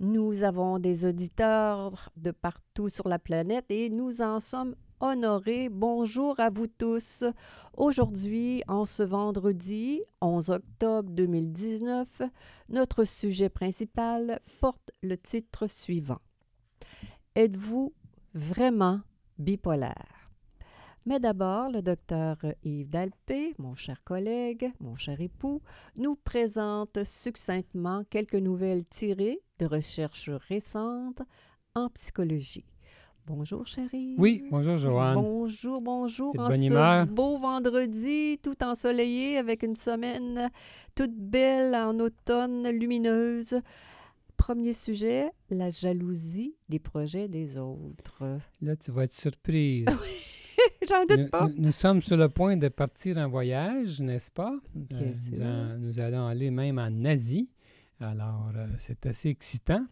Nous avons des auditeurs de partout sur la planète et nous en sommes honorés. Bonjour à vous tous. Aujourd'hui, en ce vendredi 11 octobre 2019, notre sujet principal porte le titre suivant. Êtes-vous vraiment bipolaire? Mais d'abord, le docteur Yves Dalpé, mon cher collègue, mon cher époux, nous présente succinctement quelques nouvelles tirées de recherches récentes en psychologie. Bonjour, chérie. Oui, bonjour, Joanne. Bonjour, bonjour. En bonne ce humeur? beau vendredi, tout ensoleillé, avec une semaine toute belle en automne, lumineuse. Premier sujet, la jalousie des projets des autres. Là, tu vas être surprise. J'en nous, doute pas. nous- nous sommes sur le point de partir en voyage, n'est-ce pas? Bien nous, sûr. en- nous allons aller même en Asie. Alors, euh, c'est assez excitant.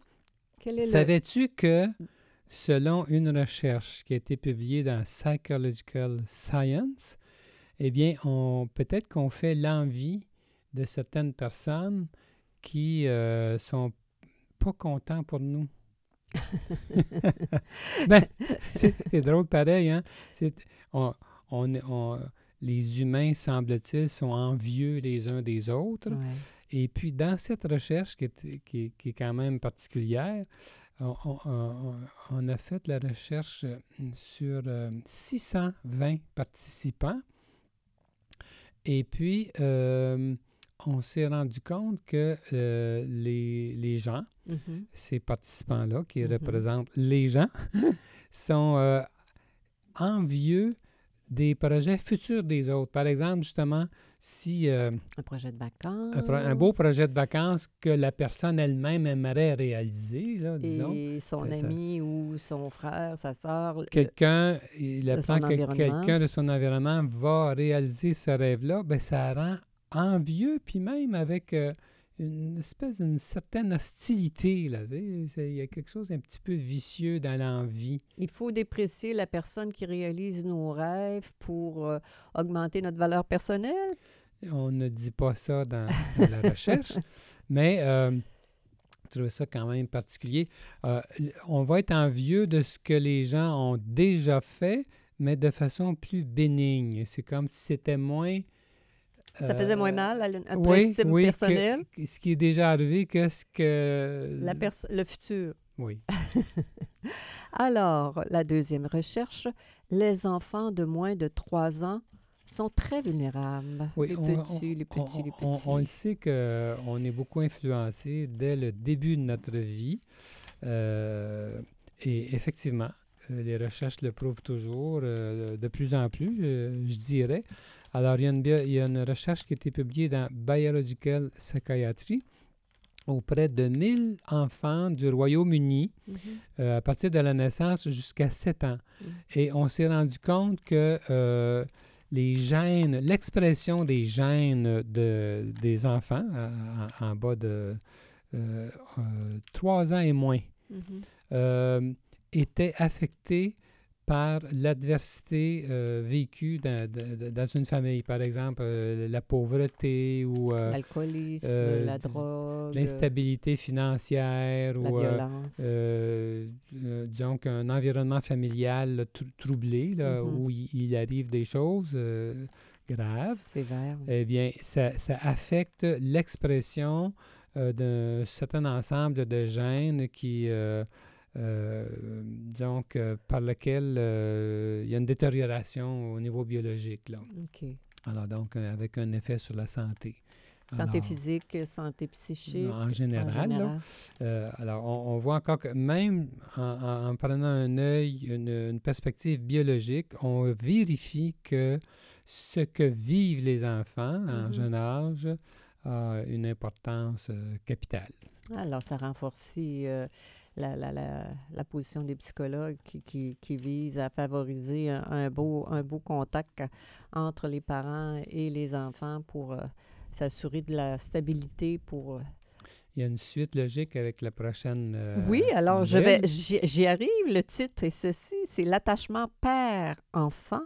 Le... Savais-tu que, selon une recherche qui a été publiée dans Psychological Science, eh bien, on, peut-être qu'on fait l'envie de certaines personnes qui euh, sont pas contents pour nous. ben, c'est drôle pareil, hein? On- on les humains, semble-t-il, sont envieux les uns des autres. Ouais. Et puis, dans cette recherche qui est, qui est- qui est quand même particulière, on, on- on- on a fait la recherche euh, sur euh, 620 participants. Et puis, euh, on s'est rendu compte que euh, les, les gens, Mhm. ces participants-là, qui Mhm. représentent les gens, sont euh, envieux des projets futurs des autres. Par exemple, justement, si euh, Un projet de vacances. un, pro- un beau projet de vacances que la personne elle-même aimerait réaliser, là, disons. Et son ça- ça- ami ou son frère, sa sœur. Quelqu'un, il de son apprend que environnement. quelqu'un de son environnement va réaliser ce rêve-là, ben ça rend envieux, puis même avec euh, une espèce d'une certaine hostilité. Là, il y a quelque chose d'un petit peu vicieux dans l'envie. Il faut déprécier la personne qui réalise nos rêves pour euh, augmenter notre valeur personnelle. On ne dit pas ça dans, dans la recherche, mais euh, je trouve ça quand même particulier. Euh, on va être envieux de ce que les gens ont déjà fait, mais de façon plus bénigne. C'est comme si c'était moins... Ça faisait moins euh, mal à oui, estime oui, que- personnelle. que ce qui est déjà arrivé que ce que... La le futur. Oui. Alors, la deuxième recherche, les enfants de moins de 3 ans sont très vulnérables. Oui, les on- petits, les On, petits, les on- petits. on le sait qu'on est beaucoup influencé dès le début de notre vie. Euh, et effectivement, euh, les recherches le prouvent toujours, euh, de plus en plus, je dirais. Alors, il y, a une, bio- il y a une recherche qui a été publiée dans Biological Psychiatry auprès de 1000 enfants du Royaume-Uni Mhm. euh, à partir de la naissance jusqu'à 7 ans. Mm. Et on s'est rendu compte que euh, les gènes, l'expression des gènes de, des enfants à- en bas de 3 ans et moins Mhm. euh, était affectée par l'adversité euh, vécue dans, une famille. Par exemple, euh, la pauvreté ou euh, L'alcoolisme, la drogue, l'instabilité financière la ou violence. disons qu'un environnement familial troublé, là, Mhm. où il, il arrive des choses graves, Sévère. eh bien, ça, ça affecte l'expression d'un certain ensemble de gènes qui, euh, euh, disons que par lequel euh, il y a une détérioration au niveau biologique. Là. Alors, donc, euh, avec un effet sur la santé. Santé Alors, physique, santé psychique. En en général, là. Euh, alors, on, on voit encore que même en, en- en prenant un œil, une, une perspective biologique, on vérifie que ce que vivent les enfants en Mhm. jeune âge a une importance euh, capitale. Alors, ça renforcit euh, la, la, la, la position des psychologues qui, qui, qui vise à favoriser un, un beau, un beau contact entre les parents et les enfants pour euh, s'assurer de la stabilité pour... euh, Il y a une suite logique avec la prochaine. euh, oui, alors je vais, j'y j'y arrive. Le titre est ceci, c'est l'attachement père-enfant,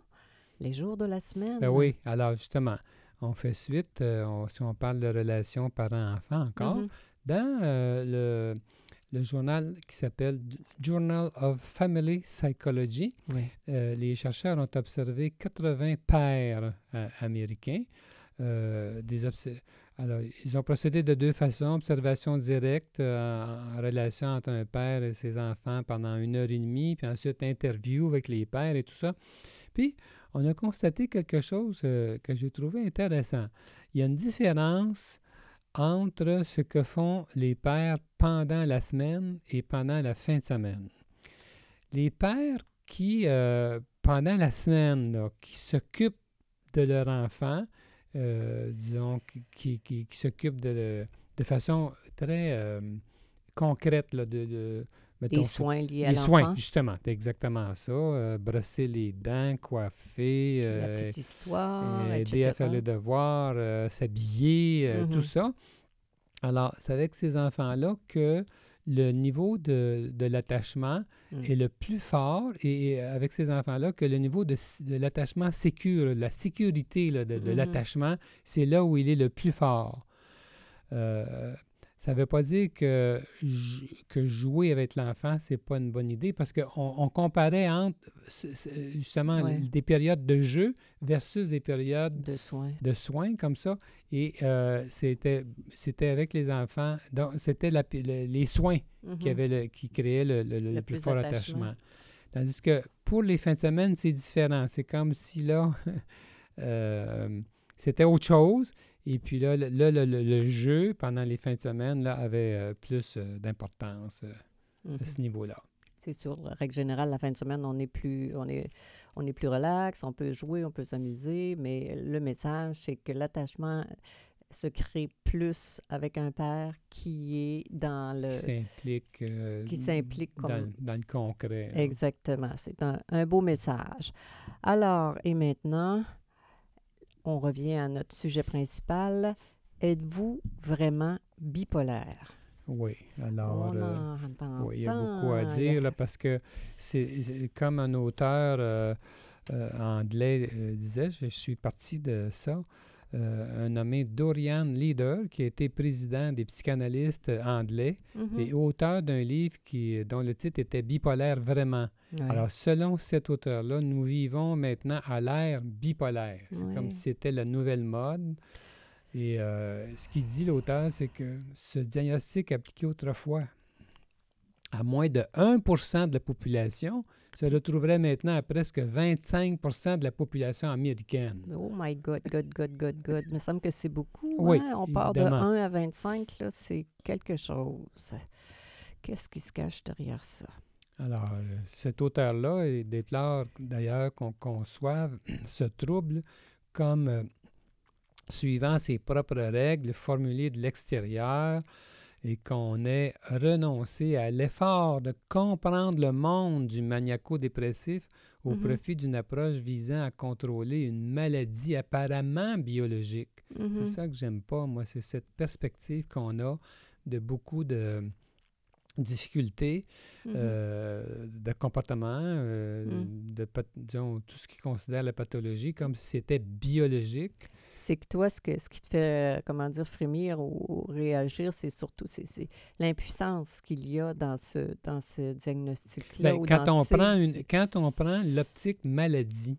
les jours de la semaine. Ben oui, alors justement, on fait suite, on- si on parle de relation parent-enfant encore, Mhm. dans le, le journal qui s'appelle Journal of Family Psychology, Oui. euh, les chercheurs ont observé 80 pères euh, américains. euh, des alors, ils ont procédé de deux façons. Observation directe en relation entre un père et ses enfants pendant une heure et demie, puis ensuite interview avec les pères et tout ça. Puis, on a constaté quelque chose que j'ai trouvé intéressant. Il y a une différence entre ce que font les pères pendant la semaine et pendant la fin de semaine. Les pères qui, euh, pendant la semaine, qui s'occupent de leur enfant, euh, disons, qui, qui, qui- s'occupent de, de façon très euh, concrète, là, de- mettons, Les soins liés à les l'enfant. soins, justement, c'est exactement ça. euh, brosser les dents, coiffer, La euh, petite histoire, aider à faire le devoir, euh, s'habiller, euh, tout Mhm. ça. Alors, c'est avec ces enfants-là que le niveau de, de l'attachement Mm. est le plus fort et avec ces enfants-là que le niveau de, de l'attachement sécure, la sécurité là, de, de Mhm. l'attachement, c'est là où il est le plus fort. Ça ne veut pas dire que, jouer avec l'enfant, c'est pas une bonne idée parce qu'on on comparait entre justement Ouais. des périodes de jeu versus des périodes de soins. de soins comme ça. Et euh, c'était, c'était avec les enfants. Donc, c'était la- le- les soins qui, Mhm. avaient le- qui créaient le, plus, plus fort attachement. Tandis que pour les fins de semaine, c'est différent. C'est comme si là, euh, c'était autre chose. Et puis là, le, là, le- le- le jeu pendant les fins de semaine là, avait euh, plus euh, d'importance euh, Mhm. à ce niveau-là. C'est sûr, règle générale, la fin de semaine, on est plus, on est, on est plus relax, on peut jouer, on peut s'amuser, mais le message, c'est que l'attachement se crée plus avec un père qui est dans le... Qui s'implique, euh, qui s'implique dans, comme- dans le concret. Exactement, c'est un, un beau message. Alors, et maintenant, on revient à notre sujet principal. Êtes-vous vraiment bipolaire? Oui, alors... euh. Oui, il y a beaucoup à dire là, parce que c'est comme un auteur euh, euh, anglais disait, je, je suis parti de ça, euh, un nommé Dorian Leader, qui a été président des psychanalystes anglais Mhm. et auteur d'un livre qui, dont le titre était Bipolaire vraiment. Ouais. Alors, selon cet auteur-là, nous vivons maintenant à l'ère bipolaire. C'est comme si c'était la nouvelle mode. Et euh, ce qu'il dit, l'auteur, c'est que ce diagnostic appliqué autrefois à moins de 1% de la population se retrouverait maintenant à presque 25% de la population américaine. Oh my God, God, God, God, God. Il me semble que c'est beaucoup. Oui, hein? On part de évidemment. 1 à 25, là, c'est quelque chose. Qu'est-ce qui se cache derrière ça? Alors, euh, cet auteur-là déclare d'ailleurs qu'on conçoive ce trouble comme euh, suivant ses propres règles formulées de l'extérieur et qu'on ait renoncé à l'effort de comprendre le monde du maniaco-dépressif au Mhm. profit d'une approche visant à contrôler une maladie apparemment biologique. C'est ça que j'aime pas, moi, c'est cette perspective qu'on a de beaucoup de difficultés Mhm. euh, de comportement, euh, Mm. de, disons, tout ce qui considère la pathologie comme si c'était biologique. C'est que toi, ce, que, ce qui te fait, euh, comment dire, frémir ou, réagir, c'est surtout c'est, l'impuissance qu'il y a dans ce, dans ce diagnostic-là. Ben, ou quand, dans on ces- prend une, ces- quand on prend l'optique maladie,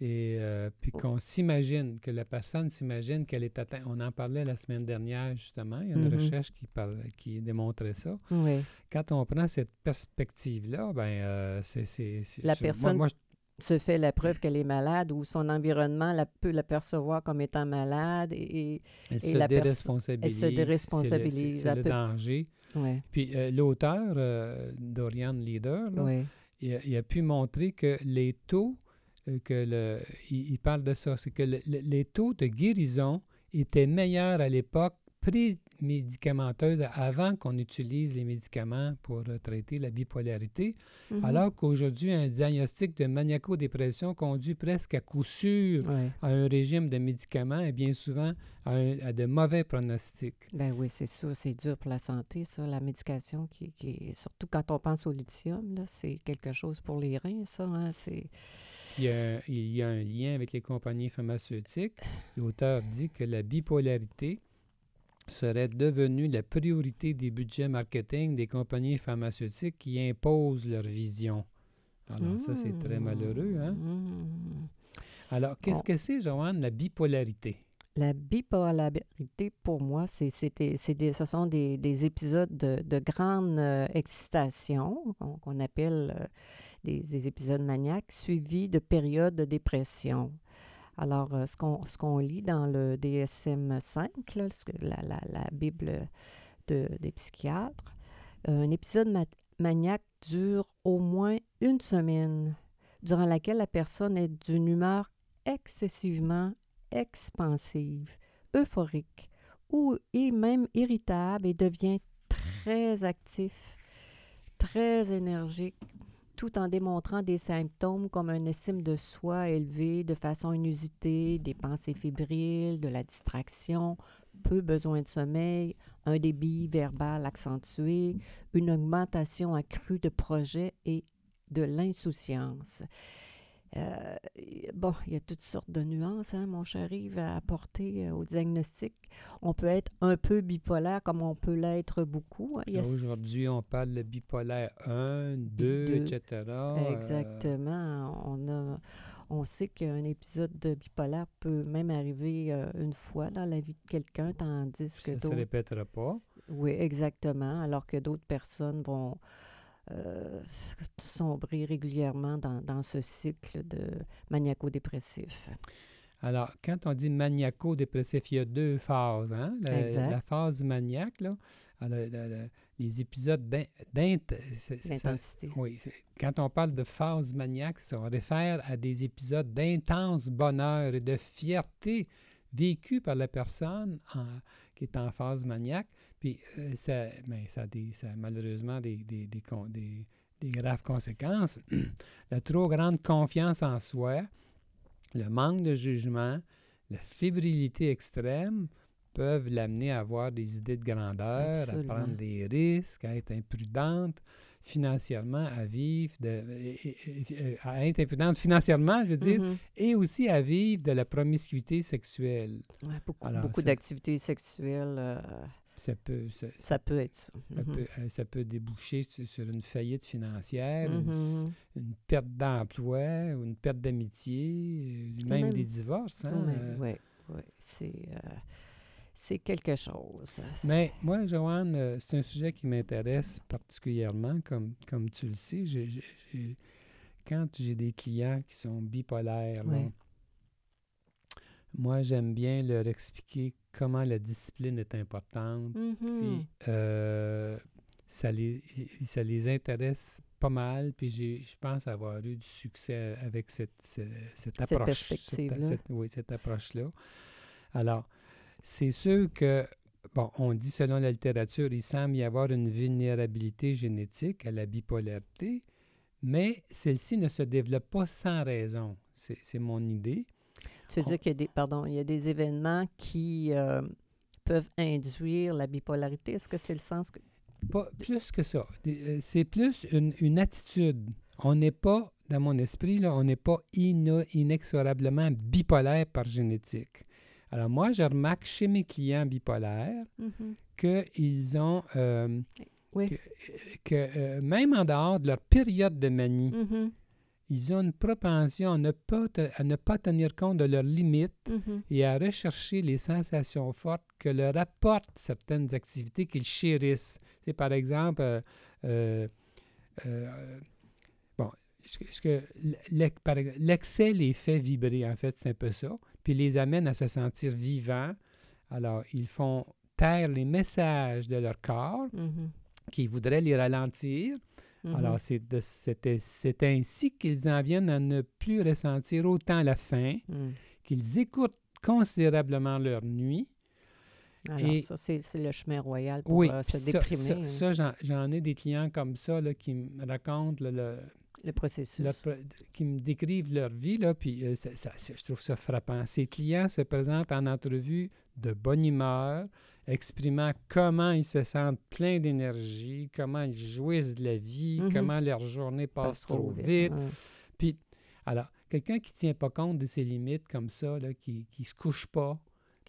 et euh, puis Oh. qu'on s'imagine, que la personne s'imagine qu'elle est atteinte, on en parlait la semaine dernière justement, il y a une Mhm. recherche qui, parle, qui démontrait ça. Oui. Quand on prend cette perspective-là, ben euh, c'est... La je- moi- personne moi, je- se fait la preuve qu'elle est malade ou son environnement la, peut la percevoir comme étant malade. Et, et- elle et se la déresponsabilise. c'est le- déresponsabilise, C'est elle le peut- danger. ouais, Puis euh, l'auteur, euh, Dorian Leader, là, ouais. il, a, il a pu montrer que les taux, que le, il, il parle de ça, c'est que le- le- les taux de guérison étaient meilleurs à l'époque pré-médicamenteuse avant qu'on utilise les médicaments pour traiter la bipolarité, Mhm. alors qu'aujourd'hui, un diagnostic de maniaco-dépression conduit presque à coup sûr Ouais. à un régime de médicaments et bien souvent à, un- à de mauvais pronostics. Ben oui, c'est sûr, c'est dur pour la santé, ça, la médication, qui, qui est- surtout quand on pense au lithium, là, c'est quelque chose pour les reins, ça. Hein, c'est... Il y, a, il y a un lien avec les compagnies pharmaceutiques. L'auteur dit que la bipolarité serait devenue la priorité des budgets marketing des compagnies pharmaceutiques qui imposent leur vision. Alors ça, c'est très Mm. malheureux. Hein? Mm. Alors, qu'est-ce que c'est, Joanne, la bipolarité? La bipolarité, pour moi, c'est, ce sont des, des épisodes de, de grande euh, excitation, qu'on, qu'on appelle euh, des, des épisodes maniaques, suivis de périodes de dépression. Alors, euh, ce, qu'on, ce qu'on lit dans le DSM-5, là, ce que- la, la- Bible de- des psychiatres, euh, un épisode ma- maniaque dure au moins une semaine, durant laquelle la personne est d'une humeur excessivement expansive, euphorique ou et même irritable et devient très actif, très énergique, tout en démontrant des symptômes comme une estime de soi élevée de façon inusitée, des pensées fébriles, de la distraction, peu besoin de sommeil, un débit verbal accentué, une augmentation accrue de projets et de l'insouciance. Euh, bon, il y a toutes sortes de nuances, hein, mon cher Yves, à apporter euh, au diagnostic. On peut être un peu bipolaire comme on peut l'être beaucoup. hein. A- Aujourd'hui, on parle de bipolaire 1, 2, deux. etc. Euh, Exactement. On, a, on sait qu'un épisode de bipolaire peut même arriver euh, une fois dans la vie de quelqu'un, tandis que ça ne se d'autres... répétera pas. Oui, exactement. Alors que d'autres personnes vont euh, sombrer régulièrement dans, dans ce cycle de maniaco-dépressif. Alors, quand on dit maniaco-dépressif, il y a deux phases. Hein? La, Exact. la phase maniaque, là, alors, la- la- les épisodes d'in- d'int... c'est- c'est- ça- L'intensité. Oui, quand on parle de phase maniaque, ça, on réfère à des épisodes d'intense bonheur et de fierté vécus par la personne en- qui est en phase maniaque. Puis euh, ça, ben, ça, a des, ça a malheureusement des, des, des, des- des graves conséquences. la trop grande confiance en soi, le manque de jugement, la fébrilité extrême peuvent l'amener à avoir des idées de grandeur, Absolument. à prendre des risques, à être imprudente financièrement, à vivre, de, à être imprudente financièrement, je veux dire, Mhm. et aussi à vivre de la promiscuité sexuelle. Ouais, beaucoup d'activités sexuelles, euh, Ça peut, ça, ça peut être ça. ça Mhm. peut, euh, ça peut déboucher sur, une faillite financière, une, Mhm. une perte d'emploi, ou une perte d'amitié, euh, même, même- des divorces. hein, Oui, euh. oui, oui. C'est, euh, c'est quelque chose. Mais moi, Joanne, c'est un sujet qui m'intéresse particulièrement, comme, comme tu le sais. Quand j'ai des clients qui sont bipolaires, là. Moi, j'aime bien leur expliquer comment la discipline est importante. Mhm. Puis, euh, ça, les, ça les intéresse pas mal. Puis, je pense avoir eu du succès avec cette, ce- cette Cette approche. perspective-là. cette- oui, cette approche-là. Alors, c'est sûr que, bon, on dit selon la littérature, il semble y avoir une vulnérabilité génétique à la bipolarité, mais celle-ci ne se développe pas sans raison. C'est c'est mon idée. Tu veux dire qu'il y a des, pardon, il y a des événements qui euh, peuvent induire la bipolarité. Est-ce que c'est le sens que... Pas plus que ça. Euh, C'est plus une, une attitude. On n'est pas, dans mon esprit, là, on n'est pas ino- inexorablement bipolaire par génétique. Alors moi, je remarque chez mes clients bipolaires qu'ils ont, euh, Oui. que, que, euh, même en dehors de leur période de manie, Mhm. Ils ont une propension à ne, pas te- à ne pas tenir compte de leurs limites Mhm. et à rechercher les sensations fortes que leur apportent certaines activités qu'ils chérissent. C'est par exemple, euh, euh, euh, bon, l'excès les fait vibrer, en fait, c'est un peu ça, puis les amène à se sentir vivants. Alors, ils font taire les messages de leur corps Mhm. qui voudraient les ralentir. Mhm. Alors, c'est ainsi qu'ils en viennent à ne plus ressentir autant la faim, Mhm. qu'ils écoutent considérablement leur nuit. Alors, Et- ça, c'est le chemin royal pour Oui, euh, se ça, déprimer. ça- hein, ça, j'en, ai des clients comme ça là, qui me racontent le- le, le processus. le qui me décrivent leur vie, là, puis euh, ça- je trouve ça frappant. Ces clients se présentent en entrevue de bonne humeur, exprimant comment ils se sentent pleins d'énergie, comment ils jouissent de la vie, Mhm. comment leur journée passe trop vite. ouais. Alors, quelqu'un qui ne tient pas compte de ses limites comme ça, là, qui ne se couche pas,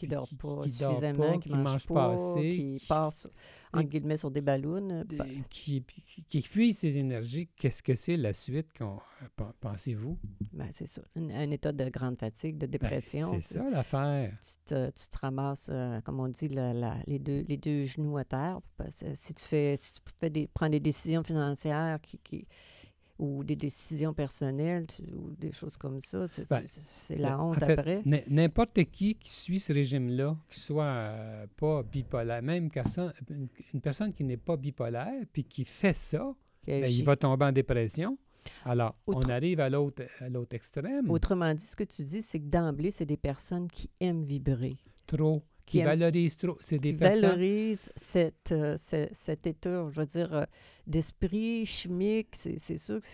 Qui Puis dort pas qui suffisamment, pas, qui qui mange, mange pas, pas assez, qui passe, en et- guillemets, sur des ballons. euh, qui, qui, épuise ses énergies, qu'est-ce que c'est la suite, qu'on, euh, pen- pensez-vous? ben, c'est ça. Un, un état de grande fatigue, de Ben, dépression. c'est ça l'affaire. tu te, tu te ramasses, euh, comme on dit, la- la- les, deux, les deux genoux à terre. Parce si tu fais, si tu fais des, prends des décisions financières qui- ou des décisions personnelles tu- ou des choses comme ça, c'est Ben, la en honte fait, après. N'importe qui qui suit ce régime-là, qui soit euh, pas bipolaire, même une, personne qui n'est pas bipolaire, puis qui fait ça, ben, il va tomber en dépression. Alors, on arrive à l'autre à l'autre extrême, Autrement dit, ce que tu dis, c'est que d'emblée, c'est des personnes qui aiment vibrer, trop, qui qui valorisent trop. C'est des qui personnes... valorisent cette, euh, ce- cet état, je veux dire, euh, d'esprit chimique, c'est c'est sûr que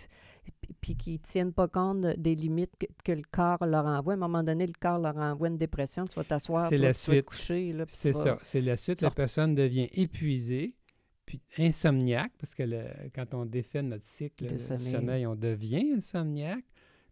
puis- qui ne tiennent pas compte de- des limites que, que le corps leur envoie. À un moment donné, le corps leur envoie une dépression, tu vas t'asseoir, tu vas te coucher. C'est ça. C'est la suite. La personne devient épuisée, puis insomniaque, parce que le- quand on défait notre cycle De de sommeil. sommeil. on devient insomniaque,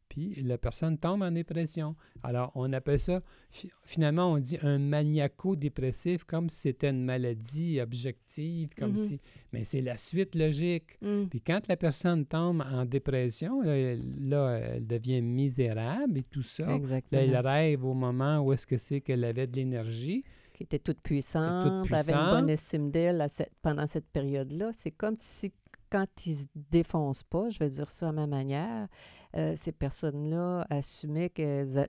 puis la personne tombe en dépression. Alors, on appelle ça, fi- finalement, on dit un maniaco-dépressif, comme si c'était une maladie objective, comme Mhm. si... Mais c'est la suite logique. Hum, Puis quand la personne tombe en dépression, là, elle, là, elle devient misérable et tout ça. Là, Exactement. elle rêve au moment où est-ce que c'est qu'elle avait de l'énergie. Qui était toute puissante, avait une bonne estime d'elle cette- pendant cette période-là. C'est comme si, quand ils se défoncent pas, je vais dire ça à ma manière, euh, ces personnes-là assumaient qu'elles...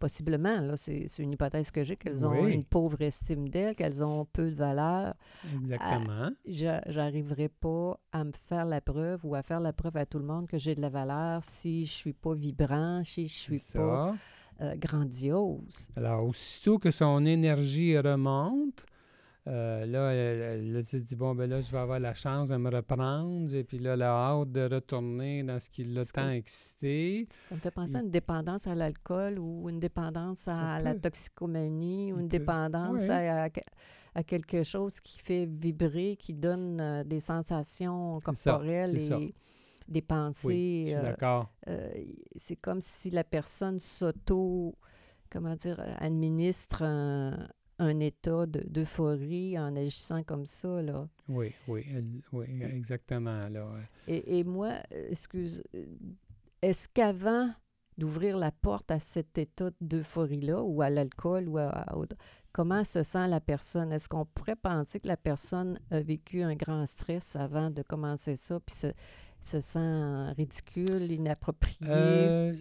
Possiblement, là, c'est une hypothèse que j'ai, qu'elles ont Oui. une pauvre estime d'elles, qu'elles ont peu de valeur. Exactement. Je J'arriverai pas à me faire la preuve ou à faire la preuve à tout le monde que j'ai de la valeur si je suis pas vibrant, si je suis pas euh, grandiose. Alors, aussitôt que son énergie remonte, euh, là, elle, elle- elle se dit, bon, ben là, je vais avoir la chance de me reprendre. Et puis là, elle a hâte de retourner dans ce qui l'a tant excité. Ça me fait penser à une dépendance à l'alcool ou une dépendance à la toxicomanie ou une dépendance Oui. à, à- à quelque chose qui fait vibrer, qui donne euh, des sensations ça, corporelles ça. et des Oui, pensées. euh, euh, c'est comme si la personne s'auto, comment dire, euh, administre un, un état de- d'euphorie en agissant comme ça, là. Oui, oui, oui, exactement. Là. Et, et moi, excuse, est-ce qu'avant d'ouvrir la porte à cet état d'euphorie-là, ou à l'alcool, ou à, à autre- comment se sent la personne? Est-ce qu'on pourrait penser que la personne a vécu un grand stress avant de commencer ça, puis se, se sent ridicule, inapproprié? Euh,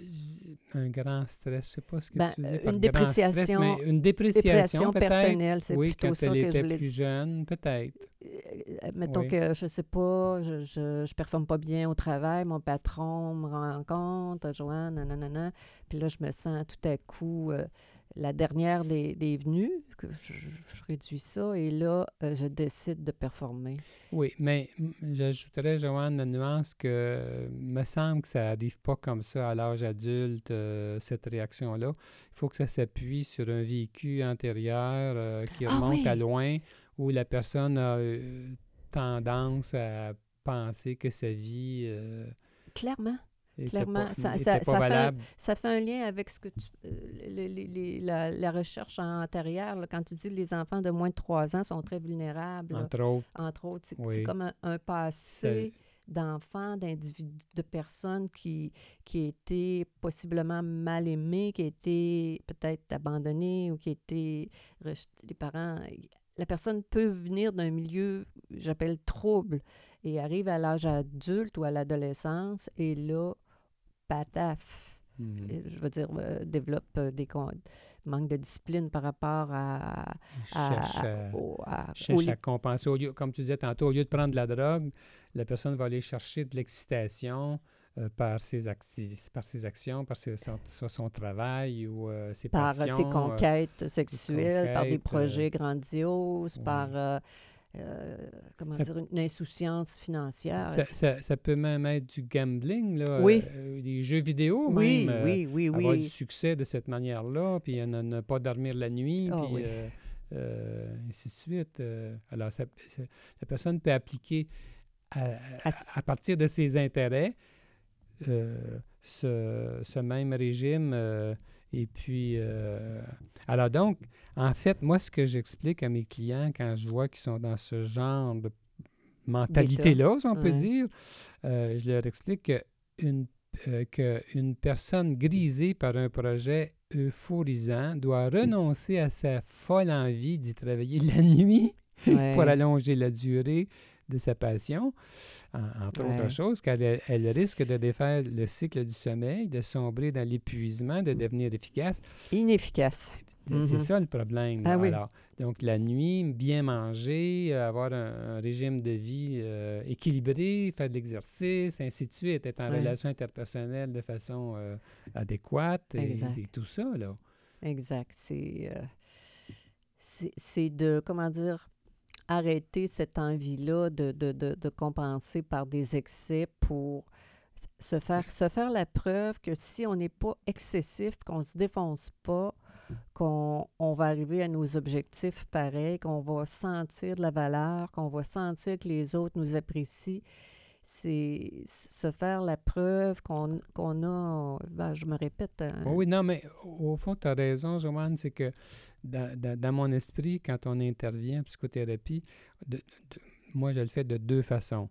un grand stress, je sais pas ce que Ben, tu dis euh, par une grand stress, dépréciation- mais une dépréciation, peut-être. personnelle, c'est Oui, plutôt quand ça elle que je était voulais plus jeune, peut-être. Euh, mettons Oui. que, je sais pas, je, je, je performe pas bien au travail, mon patron me rend compte, Joanne, nanana, puis là, je me sens tout à coup euh, la dernière des, des venues, que je, réduis ça, et là, euh, je décide de performer. Oui, mais j'ajouterais, Joanne, la nuance que euh, me semble que ça n'arrive pas comme ça à l'âge adulte, euh, cette réaction-là. Il faut que ça s'appuie sur un vécu antérieur euh, qui Ah remonte oui! à loin, où la personne a tendance à penser que sa vie Clairement. Clairement, pas, ça- ça- ça fait un- valable. Ça fait un lien avec ce que tu, euh, le- le- les- la, la recherche antérieure, là, quand tu dis que les enfants de moins de 3 ans sont très vulnérables, là, Entre autres, entre autres. C'est c'est Oui. comme un, un passé d'enfants, d'individus, de personnes qui, qui étaient possiblement mal aimées, qui étaient peut-être abandonnées ou qui étaient rejetées. Les parents, la personne peut venir d'un milieu, j'appelle trouble, et arrive à l'âge adulte ou à l'adolescence, et là, pataf. mm, Euh, Je veux dire, euh, développe euh, des manques de discipline par rapport à, à, cherche à- au- à- cherche au- à compenser. Au lieu, comme tu disais tantôt, au lieu de prendre de la drogue, la personne va aller chercher de l'excitation, euh, par, ses par ses actions, par ses, son, soit son travail ou euh, ses Par passions. ses conquêtes sexuelles, par des projets grandioses, par euh, comment Ça- dire, une insouciance financière. ça, ça- ça peut même être du gambling, là, Oui. euh, des jeux vidéo oui, même. euh, oui, oui, avoir du oui. succès de cette manière-là, puis ne, ne pas dormir la nuit, Ah puis oui. euh, ainsi de suite. alors, ça- la personne peut appliquer à, À partir de ses intérêts ce, ce même régime. Et puis, euh, alors donc, en fait, moi, ce que j'explique à mes clients quand je vois qu'ils sont dans ce genre de mentalité-là, si on peut dire, euh, je leur explique que une, euh, qu'une personne grisée par un projet euphorisant doit renoncer à sa folle envie d'y travailler la nuit Ouais. pour allonger la durée de sa passion, en- entre Ouais. autres choses, car elle, elle risque de défaire le cycle du sommeil, de sombrer dans l'épuisement, de devenir efficace. Inefficace. C'est Mhm. ça le problème. Ah oui. Donc, la nuit, bien manger, euh, avoir un, un régime de vie euh, équilibré, faire de l'exercice, ainsi de suite, être en Ouais. relation interpersonnelle de façon euh, adéquate et, tout ça. Là. Exact. C'est euh, c'est de, comment dire, arrêter cette envie-là de, de, de, de compenser par des excès pour se faire, se faire la preuve que si on n'est pas excessif, qu'on ne se défonce pas, qu'on on va arriver à nos objectifs pareils, qu'on va sentir de la valeur, qu'on va sentir que les autres nous apprécient. C'est se faire la preuve qu'on qu'on a, ben, je me répète, Oui, non, mais au fond, tu as raison, Joanne, c'est que dans, dans- mon esprit, quand on intervient en psychothérapie, de- de- moi, je le fais de deux façons.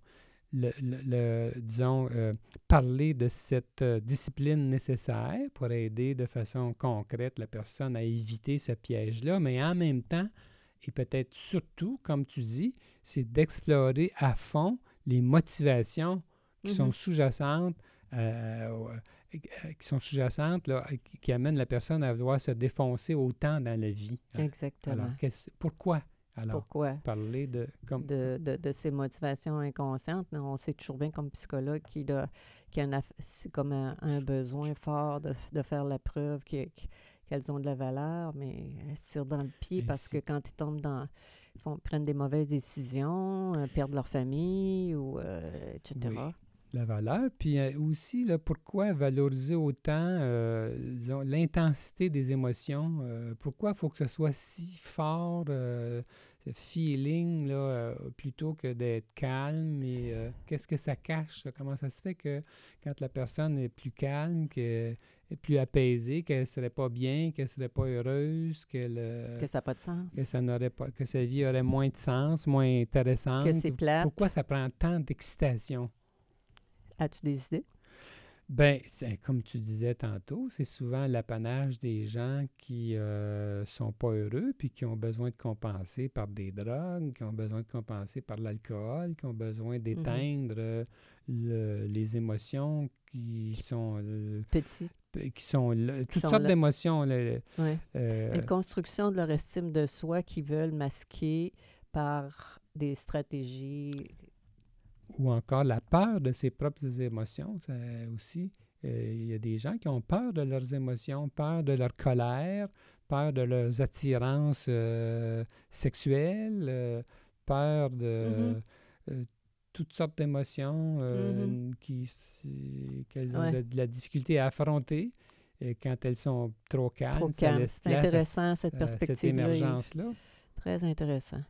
Le, le- le- disons, euh, parler de cette euh, discipline nécessaire pour aider de façon concrète la personne à éviter ce piège-là, mais en même temps, et peut-être surtout, comme tu dis, c'est d'explorer à fond les motivations qui sont Mhm. sous-jacentes euh, au- euh, qui sont sous-jacentes, là, euh, qui, qui amènent la personne à vouloir se défoncer autant dans la vie. hein. Exactement. Alors, pourquoi? Alors, Pourquoi? parler de... Comme, De, de, de ces motivations inconscientes. On sait toujours bien comme psychologue qu'il a, a, comme un, un besoin fort de, de faire la preuve que- que- qu'elles ont de la valeur, mais elles se tirent dans le pied parce que quand ils tombent dans... Font, prennent des mauvaises décisions, euh, perdent leur famille, ou, euh, etc. Oui. la valeur. Puis euh, aussi, là, pourquoi valoriser autant euh, l'intensité des émotions? euh, pourquoi il faut que ce soit si fort, ce feeling, là, plutôt que d'être calme? Et qu'est-ce que ça cache? Comment ça se fait que quand la personne est plus calme, est plus apaisée, qu'elle ne serait pas bien, qu'elle ne serait pas heureuse, qu'elle... Que ça n'a pas de sens. que ça n'aurait pas que sa vie aurait moins de sens, moins intéressante. Que c'est plate. Pourquoi ça prend tant d'excitation? As-tu des idées? Ben, c'est- comme tu disais tantôt, c'est souvent l'apanage des gens qui euh, sont pas heureux puis qui ont besoin de compenser par des drogues, qui ont besoin de compenser par l'alcool, qui ont besoin d'éteindre euh, le- les émotions qui sont euh, Petit. Qui sont là, toutes sont sortes là. d'émotions. là, Ouais. euh, Une construction de leur estime de soi qu'ils veulent masquer par des stratégies. ou encore la peur de ses propres émotions, ça aussi. euh, Il y a des gens qui ont peur de leurs émotions, peur de leur colère, peur de leurs attirances euh, sexuelles, peur de Mhm. Euh, toutes sortes d'émotions euh, Mhm. qui s- qu'elles ont Ouais. de, de la difficulté à affronter. Et quand elles sont trop calmes, C'est à intéressant, cette à perspective-là, Yves. émergence-là. Très intéressant.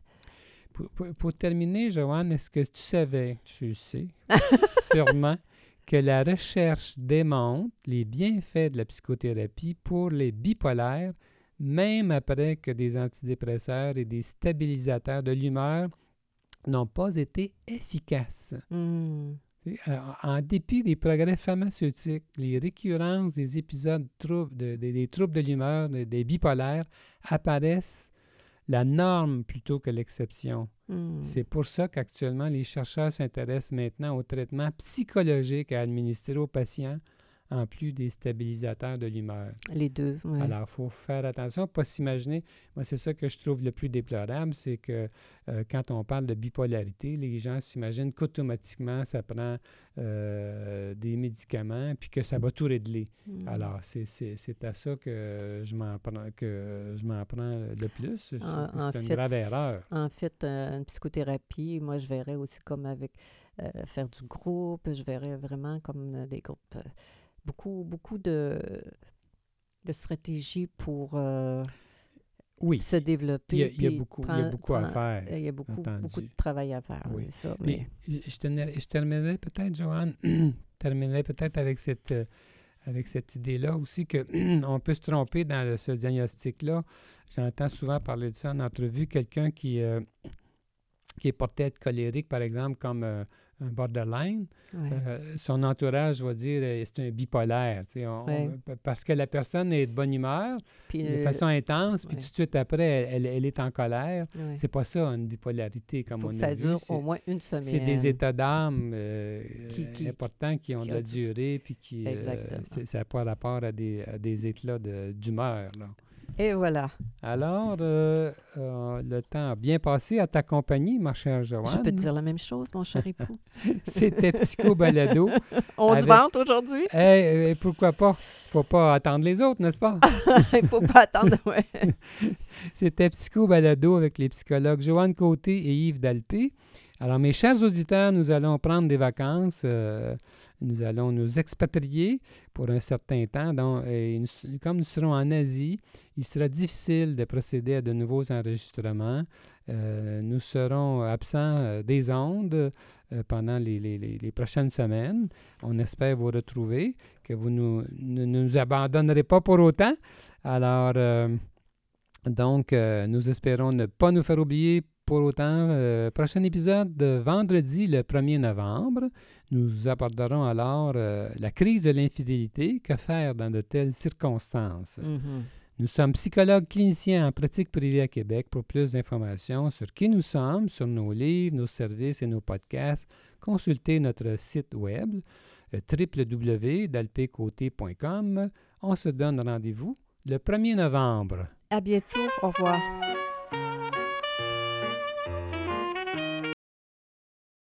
Pour, pour- pour terminer, Joanne, est-ce que tu savais, tu sais, sûrement, que la recherche démontre les bienfaits de la psychothérapie pour les bipolaires, même après que des antidépresseurs et des stabilisateurs de l'humeur n'ont pas été efficaces. Hmm. Sais, En dépit des progrès pharmaceutiques, les récurrences des épisodes troubles de- de- des troubles de l'humeur, des- des bipolaires, apparaissent la norme plutôt que l'exception. Hmm. C'est pour ça qu'actuellement, les chercheurs s'intéressent maintenant au traitement psychologique à administrer aux patients en plus des stabilisateurs de l'humeur. Les deux, oui. Alors, il faut faire attention, pas s'imaginer. Moi, c'est ça que je trouve le plus déplorable, c'est que euh, quand on parle de bipolarité, les gens s'imaginent qu'automatiquement, ça prend euh, des médicaments puis que ça va tout régler. Mm. Alors, c'est- à ça que je m'en prends, que je m'en prends le plus. Je trouve En- que c'est une fait, grave erreur. En fait, euh, une psychothérapie, moi, je verrais aussi comme avec euh, faire du groupe, je verrais vraiment comme des groupes. Beaucoup, beaucoup de, de stratégies pour euh, Oui, se développer. il y a, il y a puis beaucoup, il y a beaucoup à faire. Il y a beaucoup, beaucoup de travail à faire, Oui. ça. Mais, je, terminerai- je terminerai peut-être, Joanne, terminerai peut-être avec cette, euh, avec cette idée-là aussi que on peut se tromper dans le- ce diagnostic-là. J'entends souvent parler de ça en entrevue, quelqu'un qui, euh, qui est porté à être colérique, par exemple, comme un borderline. ouais. Euh, son entourage va dire euh, c'est un bipolaire, on- Ouais. on- parce que la personne est de bonne humeur, Puis, de euh, façon intense, puis ouais. tout de suite après, elle, elle- est en colère. C'est pas ça, une bipolarité, comme faut on que a ça vu. dure c'est- au moins une semaine. c'est des états d'âme euh, Qui- qui- importants qui ont qui de la du- durée, puis qui. euh, ça n'a pas rapport à des, à des éclats de- d'humeur. là. Et voilà. Alors, euh, euh, le temps a bien passé à ta compagnie, ma chère Joanne. Je peux te dire la même chose, mon cher époux. C'était Psycho Balado. On se vante aujourd'hui? Eh, eh, pourquoi pas? Faut pas attendre les autres, n'est-ce pas? Il faut pas attendre. Ouais. C'était Psycho Balado avec les psychologues Joanne Côté et Yves Dalpé. Alors, mes chers auditeurs, nous allons prendre des vacances. euh, nous allons nous expatrier pour un certain temps. Donc, nous- comme nous serons en Asie, il sera difficile de procéder à de nouveaux enregistrements. Euh, nous serons absents euh, des ondes euh, pendant les, prochaines semaines. On espère vous retrouver, que vous nous- ne nous abandonnerez pas pour autant. Alors, euh, donc, euh, nous espérons ne pas nous faire oublier pour autant. Euh, prochain épisode de vendredi, le 1er novembre. Nous aborderons alors euh, la crise de l'infidélité. Que faire dans de telles circonstances? Mhm. Nous sommes psychologues cliniciens en pratique privée à Québec. Pour plus d'informations sur qui nous sommes, sur nos livres, nos services et nos podcasts, consultez notre site web euh, www.dalpécoté.com. On se donne rendez-vous le 1er novembre. À bientôt. Au revoir.